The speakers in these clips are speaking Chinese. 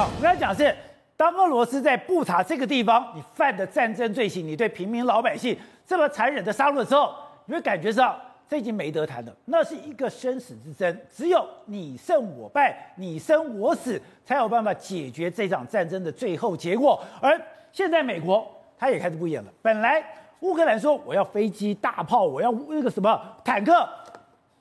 我跟他讲是，当俄罗斯在布查这个地方，你犯的战争罪行，你对平民老百姓这么残忍的杀戮的时候，你会感觉上这已经没得谈了。那是一个生死之争，只有你胜我败，你生我死，才有办法解决这场战争的最后结果。而现在美国他也开始不演了。本来乌克兰说我要飞机、大炮，我要那个什么坦克，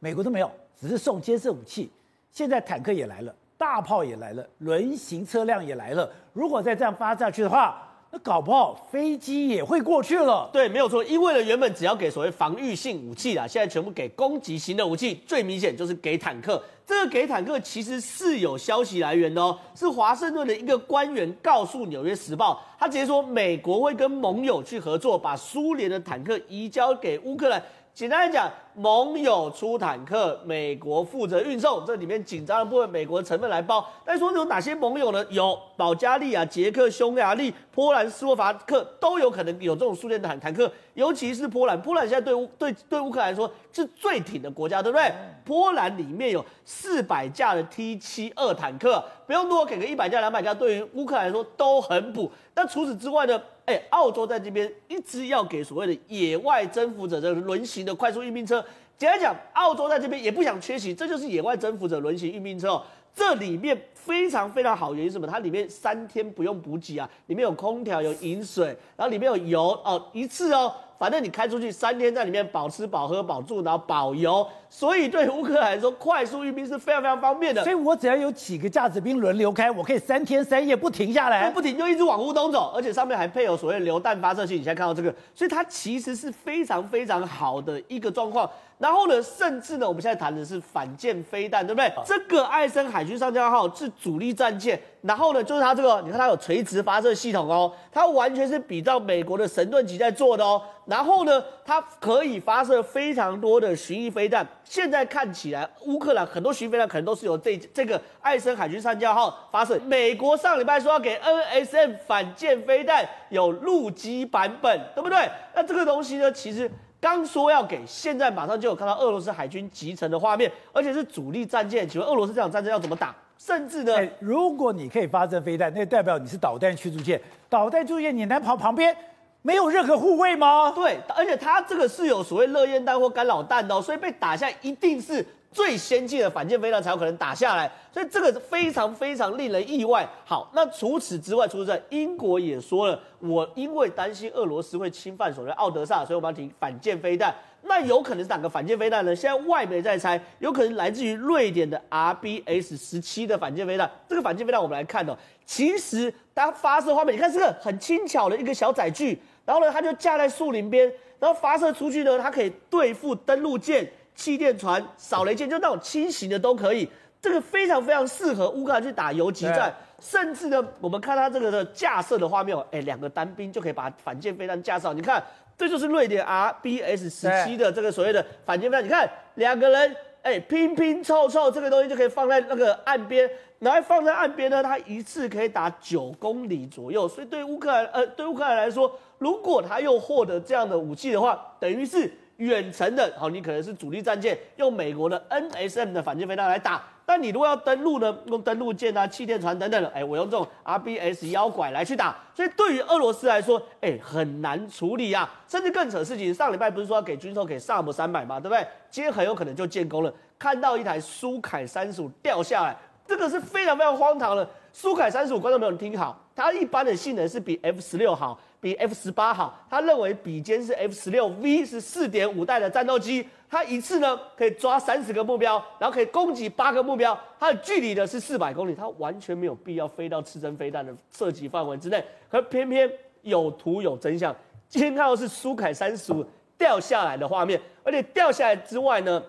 美国都没有，只是送监视武器。现在坦克也来了。大炮也来了，轮型车辆也来了。如果再这样发下去的话，那搞不好飞机也会过去了。对，没有错。因为呢，原本只要给所谓防御性武器啦，现在全部给攻击型的武器。最明显就是给坦克。这个给坦克其实是有消息来源的哦，是华盛顿的一个官员告诉《纽约时报》，他直接说美国会跟盟友去合作，把苏联的坦克移交给乌克兰。简单来讲，盟友出坦克，美国负责运送。这里面紧张的部分，美国成分来包。但说有哪些盟友呢？有保加利亚、捷克、匈牙利、波兰、斯洛伐克都有可能有这种苏联坦坦克。尤其是波兰，波兰现在对乌对对乌克兰来说是最挺的国家，对不对？波兰里面有四百架的 T 七二坦克，不用多给个一百架、两百架，对于乌克兰来说都很补。那除此之外呢？哎，澳洲在这边一直要给所谓的野外征服者的轮型的快速运兵车。简单讲，澳洲在这边也不想缺席，这就是野外征服者轮型运兵车哦。这里面非常非常好，原因是什么？它里面三天不用补给啊，里面有空调、有饮水，然后里面有油哦，一次哦。反正你开出去三天，在里面保吃保喝保住，然后保油，所以对乌克兰来说，快速运兵是非常非常方便的。所以我只要有几个架子兵轮流开，我可以三天三夜不停下来，不停就一直往乌东走，而且上面还配有所谓榴弹发射器。你现在看到这个，所以它其实是非常非常好的一个状况。然后呢，甚至呢，我们现在谈的是反舰飞弹，对不对？哦、这个艾森海军上将号是主力战舰，然后呢，就是它这个，你看它有垂直发射系统哦，它完全是比照美国的神盾级在做的哦。然后呢，它可以发射非常多的巡弋飞弹。现在看起来，乌克兰很多巡弋飞弹可能都是由这这个艾森海军上将号发射。美国上礼拜说要给 NSM 反舰飞弹有陆基版本，对不对？那这个东西呢，其实。刚说要给，现在马上就有看到俄罗斯海军集成的画面，而且是主力战舰。请问俄罗斯这场战争要怎么打？甚至呢，如果你可以发射飞弹，那代表你是导弹驱逐舰。导弹驱逐舰，你难跑旁边没有任何护卫吗？对，而且它这个是有所谓热焰弹或干扰弹的哦，所以被打下一定是。最先进的反舰飞弹才有可能打下来，所以这个非常非常令人意外。好，那除此之外，除此之外，英国也说了，我因为担心俄罗斯会侵犯所谓奥德萨，所以我们要停反舰飞弹。那有可能是哪个反舰飞弹呢？现在外媒在猜，有可能来自于瑞典的 RBS 十七的反舰飞弹。这个反舰飞弹我们来看哦，其实它发射画面，你看这个很轻巧的一个小载具，然后呢，它就架在树林边，然后发射出去呢，它可以对付登陆舰。气垫船、扫雷舰，就那种轻型的都可以。这个非常非常适合乌克兰去打游击战，甚至呢，我们看它这个的架设的画面哦，哎，两个单兵就可以把反舰飞弹架上。你看，这就是瑞典 RBS 十七的这个所谓的反舰飞弹。你看，两个人哎拼拼凑凑，这个东西就可以放在那个岸边，然后放在岸边呢，它一次可以打九公里左右。所以对乌克兰呃，对乌克兰来说，如果他又获得这样的武器的话，等于是。远程的，好，你可能是主力战舰，用美国的 NSM 的反舰飞弹来打。但你如果要登陆呢，用登陆舰啊、气垫船等等的，哎，我用这种 RBS 妖拐来去打。所以对于俄罗斯来说，哎，很难处理啊。甚至更扯的事情，上礼拜不是说要给军售给萨姆三百吗？对不对？今天很有可能就建功了。看到一台苏凯三十五掉下来，这个是非常非常荒唐的。苏凯三十五，观众朋友听好，它一般的性能是比 F 十六好。比 F 十八好，他认为比肩是 F 十六 V 是四点五代的战斗机，它一次呢可以抓三十个目标，然后可以攻击八个目标，它的距离呢是四百公里，它完全没有必要飞到刺针飞弹的射击范围之内，可偏偏有图有真相。今天看到是苏凯三十五掉下来的画面，而且掉下来之外呢，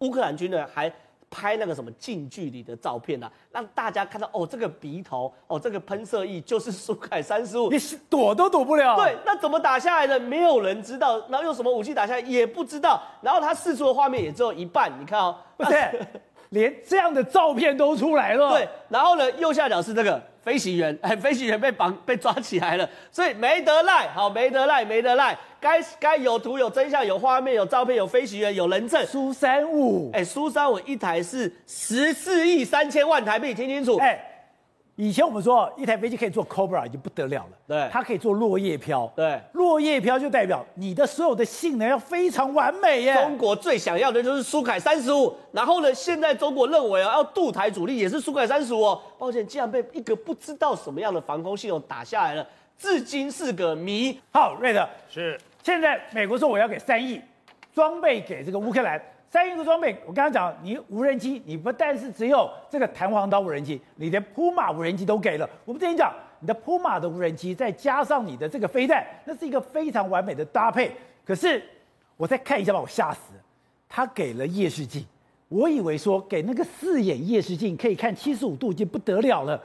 乌克兰军呢还。拍那个什么近距离的照片啊，让大家看到哦，这个鼻头哦，这个喷射翼就是苏凯三十五，你是躲都躲不了。对，那怎么打下来的？没有人知道。然后用什么武器打下来也不知道。然后他试出的画面也只有一半，你看哦，不是，连这样的照片都出来了。对，然后呢，右下角是这个。飞行员，哎，飞行员被绑被抓起来了，所以没得赖，好，没得赖，没得赖，该该有图有真相，有画面有照片有飞行员有人证。苏三五，哎，苏三五一台是十四亿三千万台币，听清楚，哎，以前我们说一台飞机可以做 Cobra 已经不得了了，对，它可以做落叶飘，对，落叶飘就代表你的所有的性能要非常完美耶。中国最想要的就是苏凯三十五，然后呢，现在中国认为啊，要渡台主力也是苏凯三十五哦。抱歉，竟然被一个不知道什么样的防空系统打下来了，至今是个谜。好，瑞德是，现在美国说我要给三亿装备给这个乌克兰。三亿个装备，我刚刚讲，你无人机，你不但是只有这个弹簧刀无人机，你连扑马无人机都给了。我们之前讲，你的扑马的无人机，再加上你的这个飞弹，那是一个非常完美的搭配。可是我再看一下，把我吓死。他给了夜视镜，我以为说给那个四眼夜视镜可以看七十五度已经不得了了，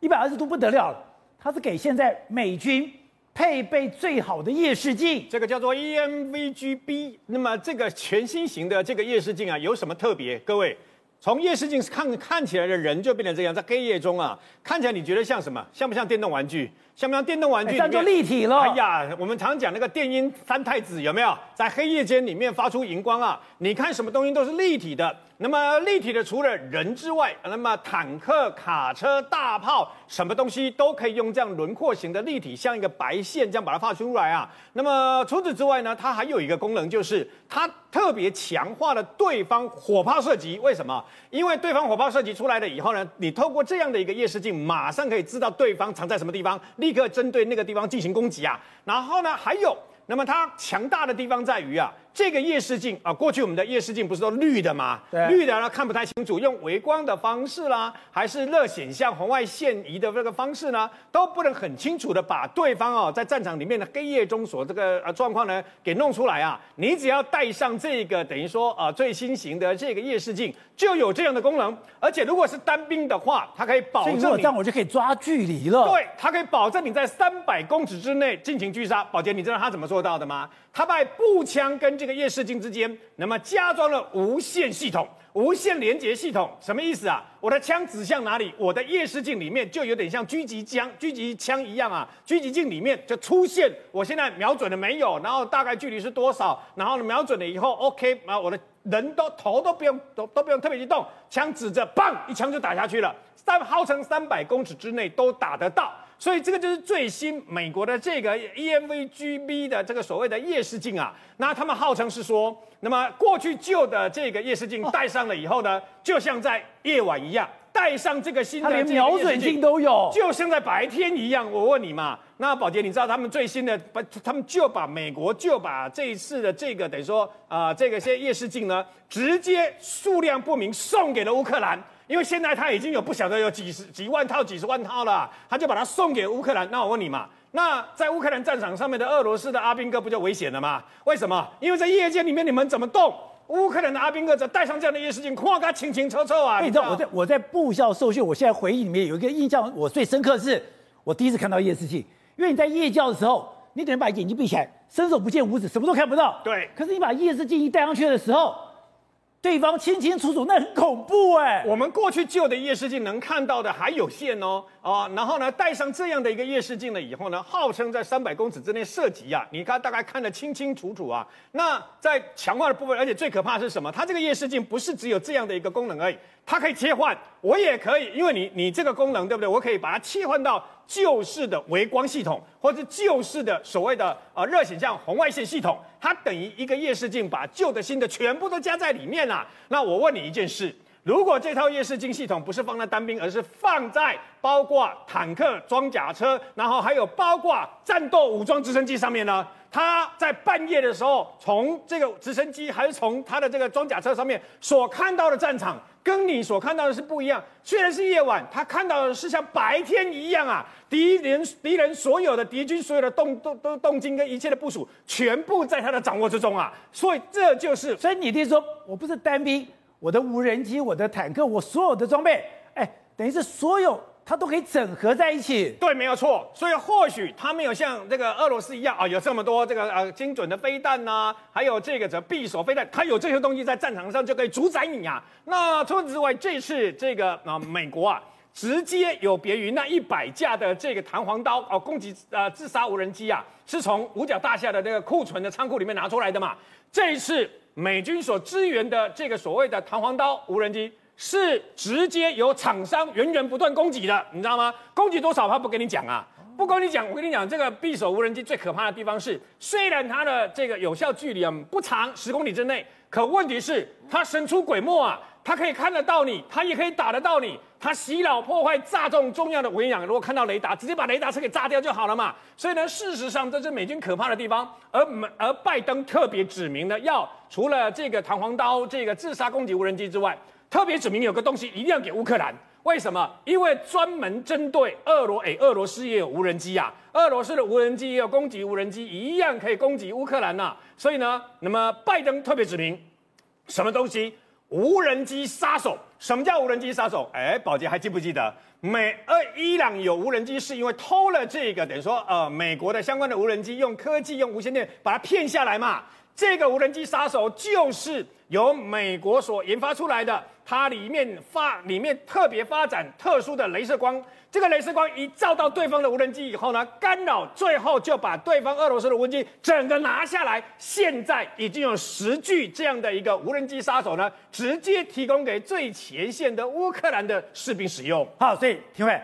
一百二十度不得了了。他是给现在美军。配备最好的夜视镜，这个叫做 EMVGB。那么这个全新型的这个夜视镜啊，有什么特别？各位，从夜视镜看看起来的人就变成这样，在黑夜中啊，看起来你觉得像什么？像不像电动玩具？像不像电动玩具？这样就立体了。哎呀，我们常讲那个电音三太子有没有？在黑夜间里面发出荧光啊，你看什么东西都是立体的。那么立体的除了人之外，那么坦克、卡车、大炮，什么东西都可以用这样轮廓型的立体，像一个白线这样把它画出来啊。那么除此之外呢，它还有一个功能，就是它特别强化了对方火炮射击。为什么？因为对方火炮射击出来了以后呢，你透过这样的一个夜视镜，马上可以知道对方藏在什么地方，立刻针对那个地方进行攻击啊。然后呢，还有，那么它强大的地方在于啊。这个夜视镜啊，过去我们的夜视镜不是都绿的吗？对，绿的呢看不太清楚，用微光的方式啦，还是热显像红外线仪的这个方式呢，都不能很清楚的把对方哦在战场里面的黑夜中所这个呃状况呢给弄出来啊。你只要戴上这个等于说啊最新型的这个夜视镜，就有这样的功能。而且如果是单兵的话，它可以保证你，这样我就可以抓距离了。对，它可以保证你在三百公尺之内进行狙杀。宝杰，你知道他怎么做到的吗？他把步枪跟这个夜视镜之间，那么加装了无线系统、无线连接系统，什么意思啊？我的枪指向哪里，我的夜视镜里面就有点像狙击枪、狙击枪一样啊。狙击镜里面就出现，我现在瞄准了没有？然后大概距离是多少？然后呢，瞄准了以后，OK，然后我的人都头都不用都都不用特别去动，枪指着，砰，一枪就打下去了，三号称三百公尺之内都打得到。所以这个就是最新美国的这个 EMVGB 的这个所谓的夜视镜啊，那他们号称是说，那么过去旧的这个夜视镜戴上了以后呢，就像在夜晚一样，戴上这个新的，连瞄准镜都有，就像在白天一样。我问你嘛，那宝杰，你知道他们最新的，他们就把美国就把这一次的这个等于说啊、呃，这个些夜视镜呢，直接数量不明送给了乌克兰。因为现在他已经有不晓得有几十几万套、几十万套了，他就把它送给乌克兰。那我问你嘛，那在乌克兰战场上面的俄罗斯的阿兵哥不就危险了吗？为什么？因为在夜间里面你们怎么动？乌克兰的阿兵哥则戴上这样的夜视镜，哐咔清清楚楚啊！你知道我在我在部校受训，我现在回忆里面有一个印象，我最深刻的是我第一次看到夜视镜，因为你在夜教的时候，你等于把眼睛闭起来，伸手不见五指，什么都看不到。对。可是你把夜视镜一戴上去的时候。对方清清楚楚，那很恐怖哎！我们过去旧的夜视镜能看到的还有限哦，啊，然后呢，戴上这样的一个夜视镜了以后呢，号称在三百公尺之内射击啊，你看大概看得清清楚楚啊。那在强化的部分，而且最可怕是什么？它这个夜视镜不是只有这样的一个功能而已，它可以切换，我也可以，因为你你这个功能对不对？我可以把它切换到。旧式的微光系统，或者旧式的所谓的呃热显像红外线系统，它等于一个夜视镜，把旧的新的全部都加在里面了啊。那我问你一件事：如果这套夜视镜系统不是放在单兵，而是放在包括坦克、装甲车，然后还有包括战斗武装直升机上面呢？它在半夜的时候，从这个直升机还是从它的这个装甲车上面所看到的战场，跟你所看到的是不一样。虽然是夜晚，他看到的是像白天一样啊！敌人敌人所有的敌军所有的动动动动静跟一切的部署，全部在他的掌握之中啊！所以这就是，所以你听说，我不是单兵，我的无人机、我的坦克、我所有的装备，哎，等于是所有。它都可以整合在一起，对，没有错。所以或许它没有像这个俄罗斯一样啊，有这么多这个呃精准的飞弹呐，还有这个这匕首飞弹，它有这些东西在战场上就可以主宰你啊。那除此之外，这次这个啊美国啊，直接有别于那一百架的这个弹簧刀哦攻击呃自杀无人机啊，是从五角大厦的这个库存的仓库里面拿出来的嘛。这一次美军所支援的这个所谓的弹簧刀无人机。是直接由厂商源源不断供给的，你知道吗？供给多少他不跟你讲啊，不跟你讲。我跟你讲，这个匕首无人机最可怕的地方是，虽然它的这个有效距离啊不长，十公里之内，可问题是它神出鬼没啊。他可以看得到你，他也可以打得到你。他袭扰、破坏、炸中重要的，我跟你讲，如果看到雷达，直接把雷达车给炸掉就好了嘛。所以呢，事实上这是美军可怕的地方。而而拜登特别指明的，要除了这个弹簧刀、这个自杀攻击无人机之外，特别指明有个东西一定要给乌克兰。为什么？因为专门针对俄罗，诶，俄罗斯也有无人机、啊，俄罗斯的无人机也有攻击无人机，一样可以攻击乌克兰呐、啊。所以呢，那么拜登特别指明什么东西？无人机杀手，什么叫无人机杀手？哎，宝杰还记不记得美呃伊朗有无人机是因为偷了这个，等于说呃美国的相关的无人机，用科技用无线电把它骗下来嘛？这个无人机杀手就是由美国所研发出来的，它里面发里面特别发展特殊的镭射光。这个镭射光一照到对方的无人机以后呢，干扰，最后就把对方俄罗斯的无人机整个拿下来。现在已经有十具这样的一个无人机杀手呢，直接提供给最前线的乌克兰的士兵使用。好，所以廷辉，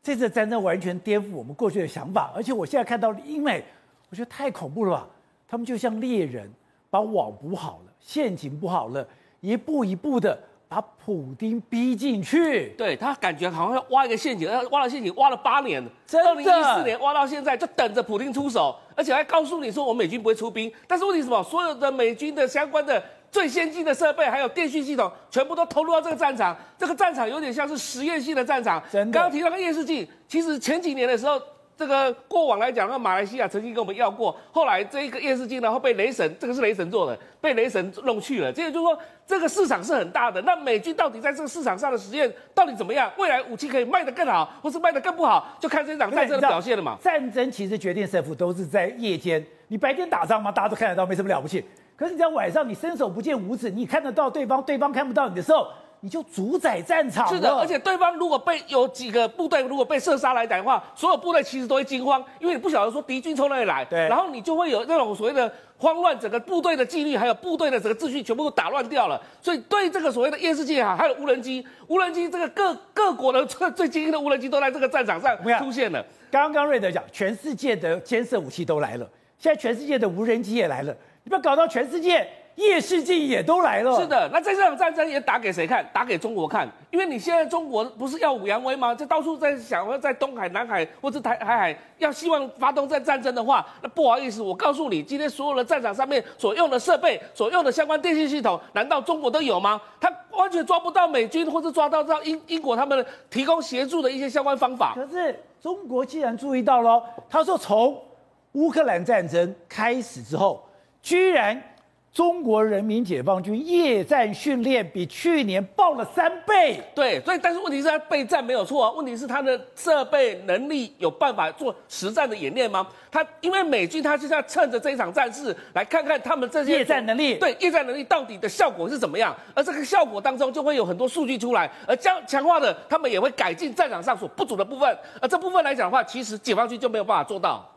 这次战争完全颠覆我们过去的想法，而且我现在看到英美，我觉得太恐怖了吧？他们就像猎人，把网补好了，陷阱布好了，一步一步的。把普丁逼进去，对他感觉好像要挖一个陷阱，挖了陷阱挖了八年，二零一四年挖到现在，就等着普丁出手，而且还告诉你说我们美军不会出兵。但是问题是什么？所有的美军的相关的最先进的设备，还有电讯系统，全部都投入到这个战场。这个战场有点像是实验性的战场。刚刚提到个夜视镜，其实前几年的时候。这个过往来讲，那马来西亚曾经跟我们要过，后来这一个夜视镜，然后被雷神，这个是雷神做的，被雷神弄去了。这个就是说，这个市场是很大的。那美军到底在这个市场上的实验到底怎么样？未来武器可以卖得更好，或是卖得更不好，就看这场战争的表现了嘛。战争其实决定胜负都是在夜间，你白天打仗嘛，大家都看得到，没什么了不起。可是你在晚上，你伸手不见五指，你看得到对方，对方看不到你的时候。你就主宰战场。是的，而且对方如果被有几个部队如果被射杀来讲的话，所有部队其实都会惊慌，因为你不晓得说敌军从哪里来。对。然后你就会有那种所谓的慌乱，整个部队的纪律还有部队的整个秩序全部都打乱掉了。所以对这个所谓的夜视镜啊，还有无人机，无人机这个各各国的最最精英的无人机都在这个战场上出现了。刚刚瑞德讲，全世界的监视武器都来了，现在全世界的无人机也来了，你不要搞到全世界。夜视镜也都来了，是的。那在这场战争也打给谁看？打给中国看，因为你现在中国不是耀武扬威吗？就到处在想要在东海、南海或者台海海要希望发动这战争的话，那不好意思，我告诉你，今天所有的战场上面所用的设备、所用的相关电信系统，难道中国都有吗？他完全抓不到美军，或者抓到到英英国他们提供协助的一些相关方法。可是中国既然注意到了，他说从乌克兰战争开始之后，居然。中国人民解放军夜战训练比去年爆了三倍。对，所以但是问题是他备战没有错啊，问题是他的设备能力有办法做实战的演练吗？他因为美军他就是要趁着这一场战事来看看他们这些夜战能力，对夜战能力到底的效果是怎么样，而这个效果当中就会有很多数据出来，而将强化的他们也会改进战场上所不足的部分，而这部分来讲的话，其实解放军就没有办法做到。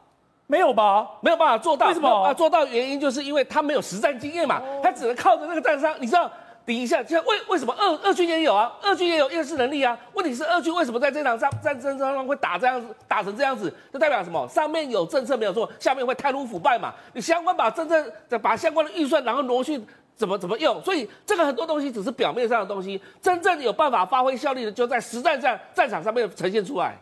没有吧？没有办法做到。为什么啊？做到原因就是因为他没有实战经验嘛，他只能靠着那个战伤。你知道，比一下，就为为什么二二军也有啊？二军也有夜视能力啊？问题是二军为什么在这场战战争当中会打这样子，打成这样子？这代表什么？上面有政策没有做，下面会贪污腐败嘛？你相关把真正的把相关的预算然后挪去怎么怎么用？所以这个很多东西只是表面上的东西，真正有办法发挥效力的，就在实战战战场上面呈现出来。